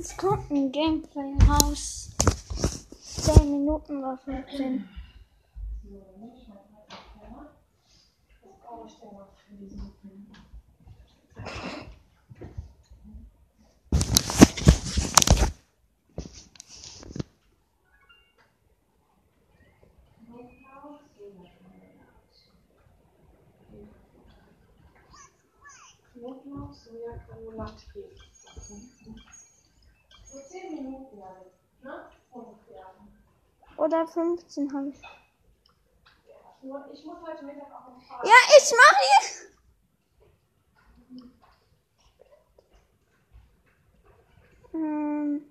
Es kommt ein Gameplay raus. 10 Minuten oder 15. Knoblauch, Sojagranulat, Hefe. So 10 Minuten lang, ne? Ungefähr. Oder 15 habe ich. Ich muss heute Mittag auch noch fahren. Ja, ich mache hier. Ähm.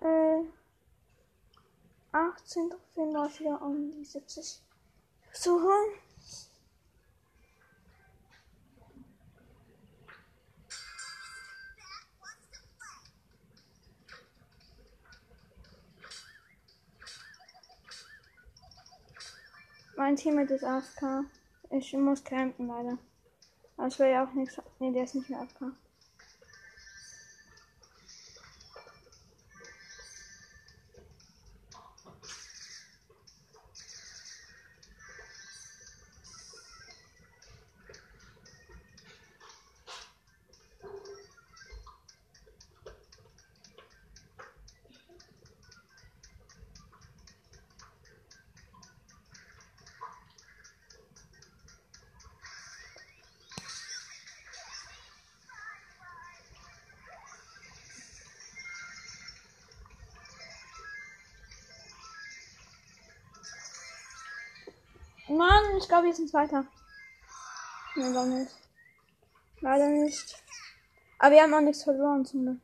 Äh. 18 Trophäen läuft wieder um die 70 zu holen. Mein Teammate ist AFK. Ich muss campen leider. Aber ich will ja auch nichts. Ne, der ist nicht mehr AFK. Mann, ich glaube, wir sind weiter. Nein, doch nicht. Leider nicht. Aber wir haben auch nichts verloren zum Glück.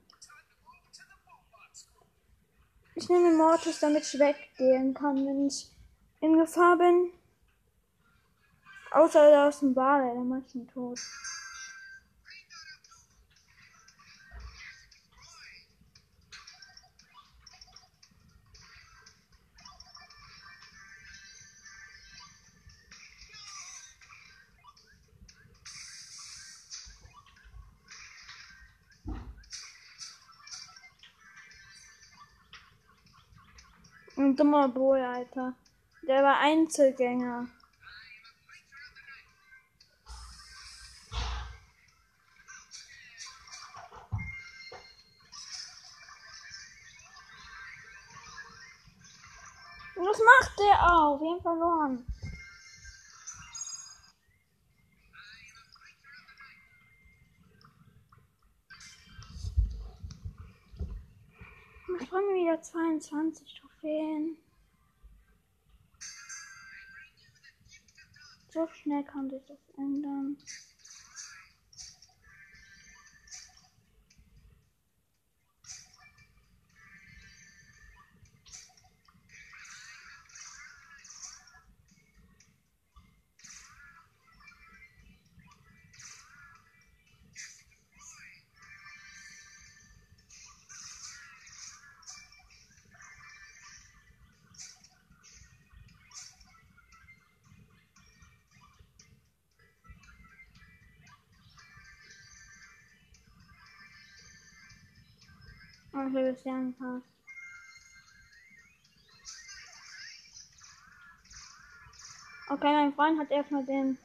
Ich nehme Mortis, damit ich weggehen kann, wenn ich in Gefahr bin. Außer da ist ein Ball, dann mach ich ihn tot. Dummer Boy, Alter. Der war Einzelgänger. Was macht der auch? Wir haben verloren. Ich brauche wieder 22 Trophäen. So schnell kann sich das ändern. Ich will das paar. Okay, mein Freund hat erstmal den.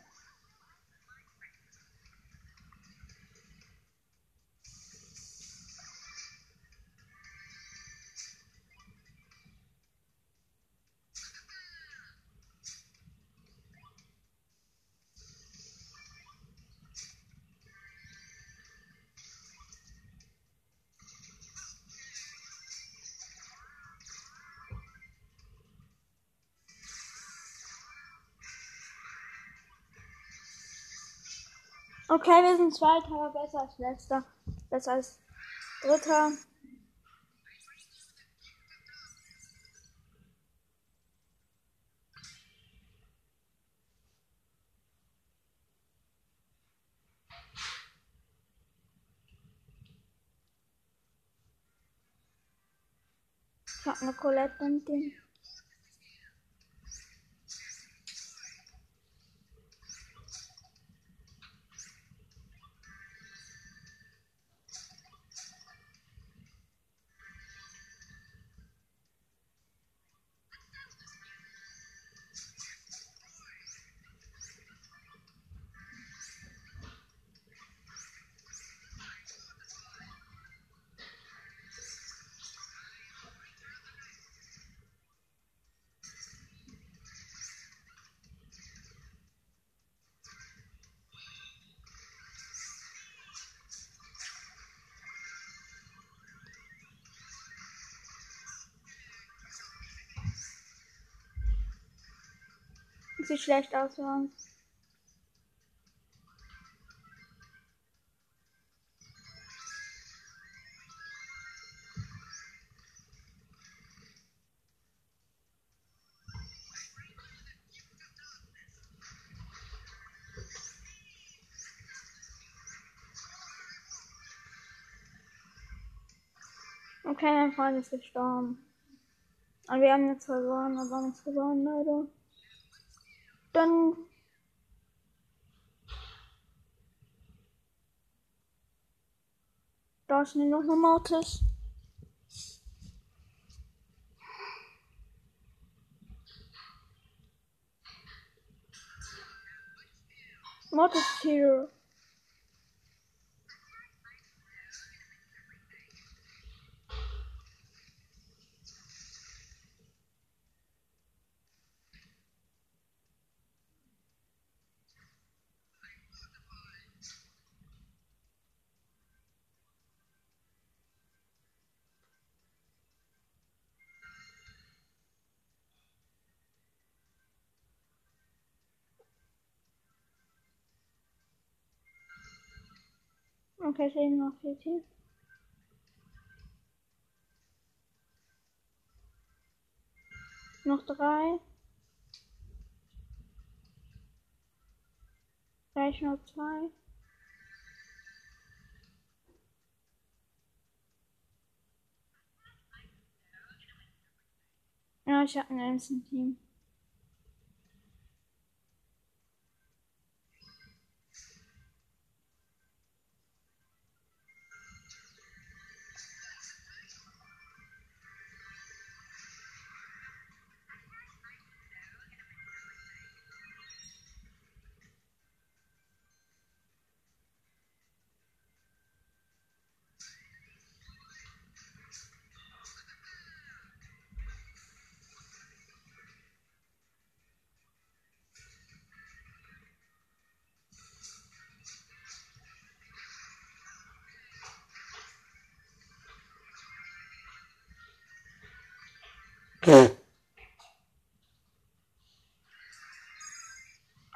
Okay, wir sind Zweiter, besser als Letzter. Besser als Dritter. Ich hab eine Colette und den. Sieht schlecht aus für. Okay, mein Freund ist gestorben. Und wir haben jetzt verloren, aber nichts gewonnen, leider. Dann. Da ist noch eine Mortis. Mortis here. Okay, es leben noch vier Teams. Noch drei. Gleich noch zwei. Ja, ich habe ein Einzelteam.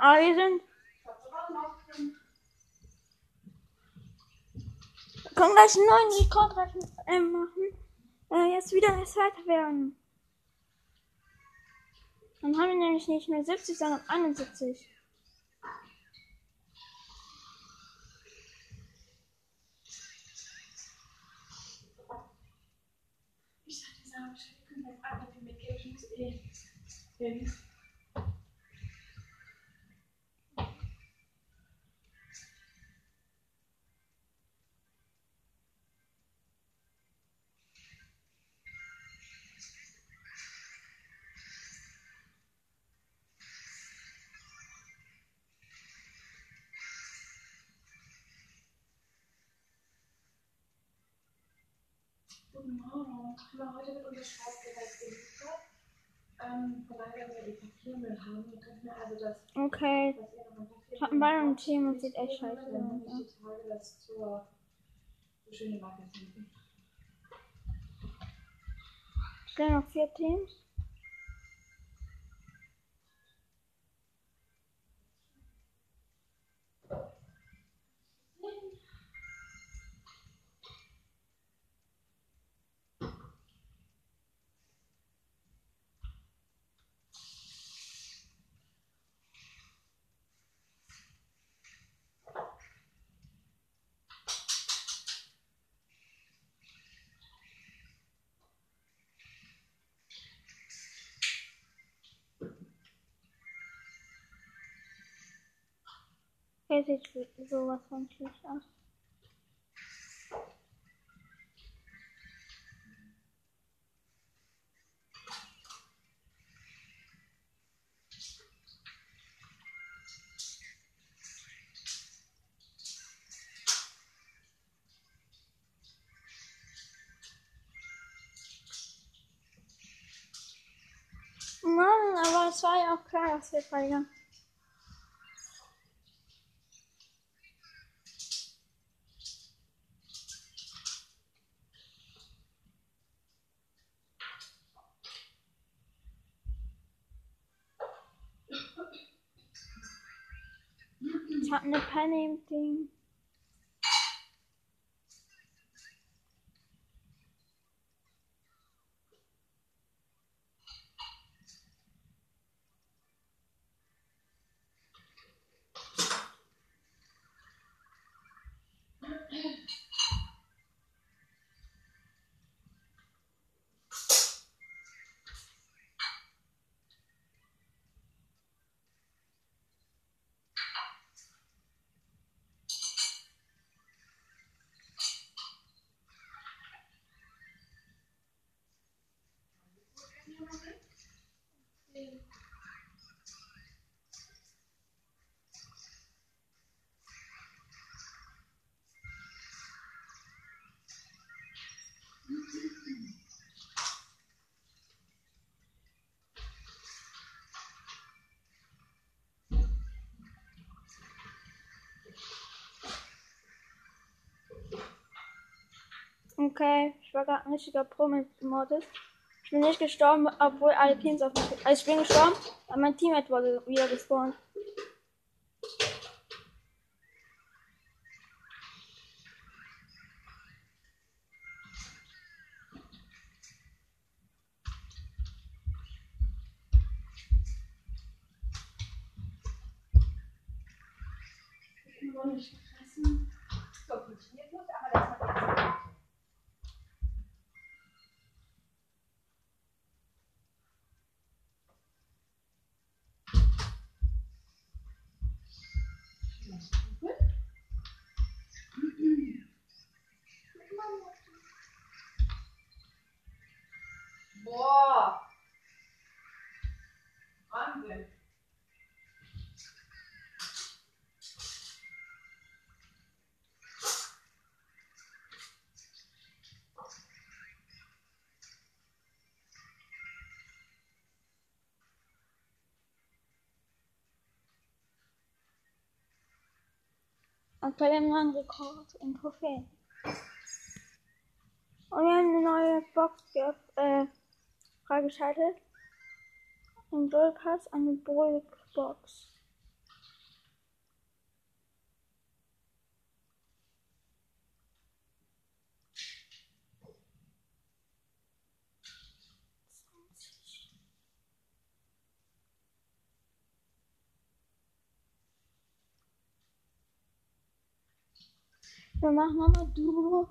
Aber wir können gleich einen neuen Rekord äh, machen. Äh, jetzt wieder Zweiter werden. Dann haben wir nämlich nicht mehr 70, sondern 71. Ich dachte, sagen, wir können jetzt einfach die Ich. Guten Morgen. Aber heute wird unser Schreibgerät geliefert. Ähm, von wir die Papiermüll haben. Ihr könnt mir also das, Okay. Ich Ball im Team und sieht echt scheiße aus. muss Ja. ich die Tage das zur schöne Marke finden. Noch vier Teams. Okay, sieht sowas von schlecht aus. Mann, aber es war ja auch klar, dass wir verlieren. Hab eine Penny im Ding. Okay, ich war gerade ein richtiger Pro mit Mortis. Ich bin nicht gestorben, obwohl alle Teams auf mich. Also ich bin gestorben, aber mein Teammate wurde wieder gespawnt. Noch Und bei dem neuen Rekord in Trophäen. Und wir haben eine neue Box äh, freigeschaltet. Ein Brawl Pass, eine Brawl Box. Wir machen nochmal Duo.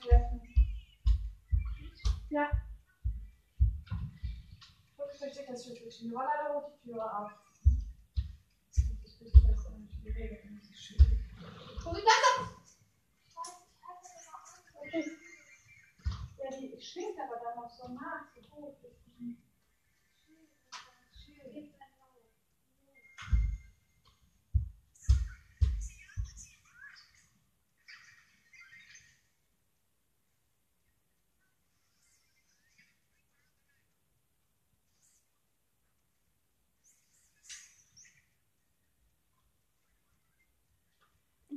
Helfen. Ja. Ich verstehe das Situation. Die Roller rot die Tür auf. Ich bitte das nicht. Die Regeln. Guck ich das Ja, die schwingt aber dann noch so nach. So hoch.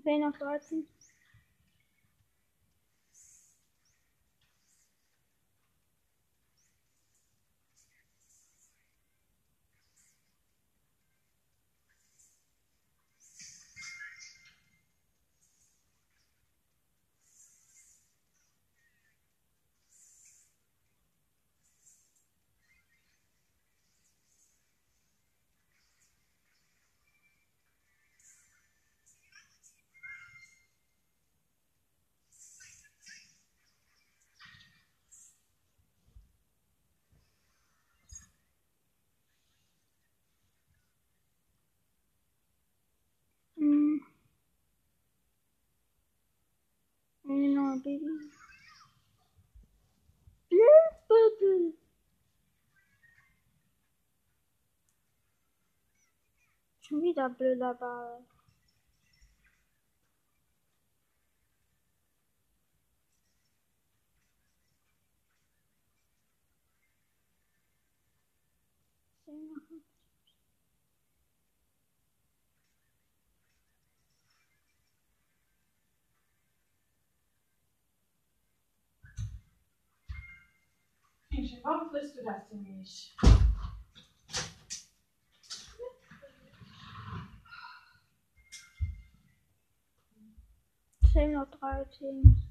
Will noch Schon wieder blöder Ball. Warum frisst du das denn nicht? Zehn noch drei Teams.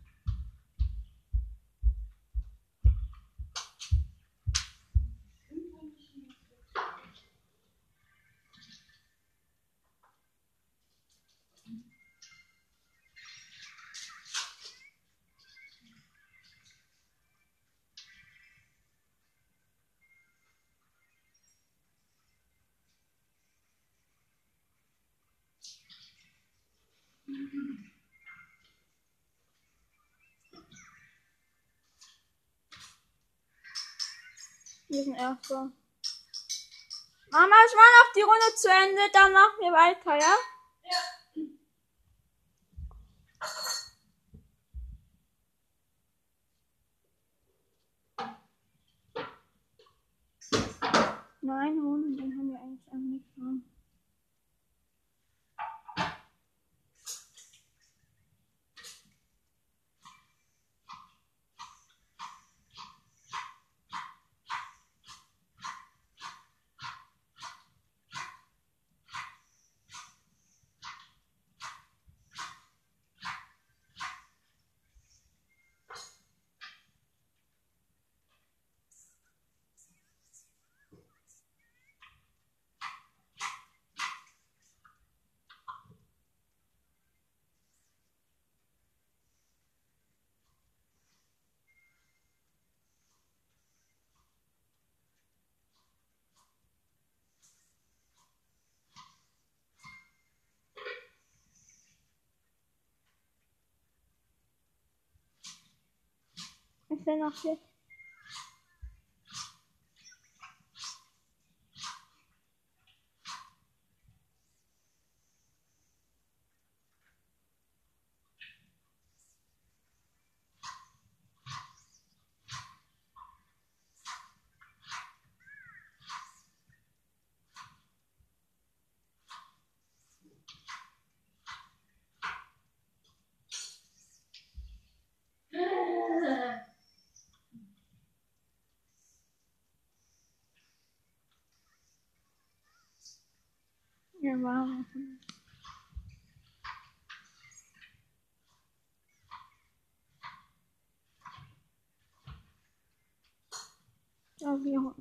Wir sind Erster. Mama, ich mache noch die Runde zu Ende, dann machen wir weiter, ja? Ja. Nein, Runden, den haben wir eigentlich auch nicht dran. Ich will noch hier. Ja, warm. Ja, wir haben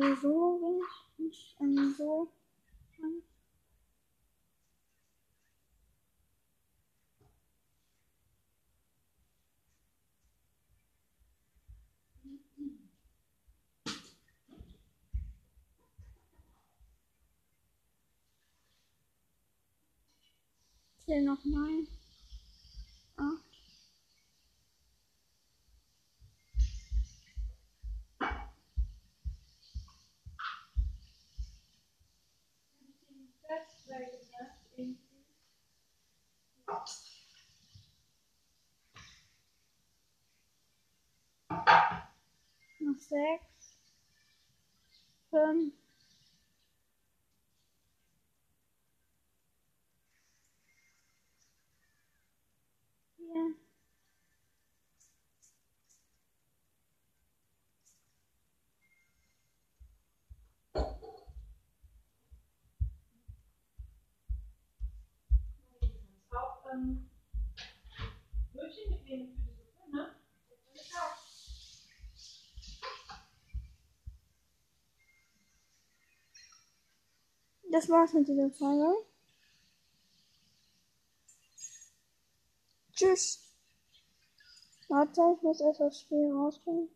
Also so nicht ähm, so. Hier noch sechs. Fünf. Vier. Auch ähm, Brötchen mitnehmen für die Suppe, ne? Das ist auch. Das war's mit dieser Folge. Tschüss. Warte, ich muss erst das Spiel rausbringen.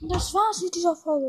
Das war's mit dieser Folge.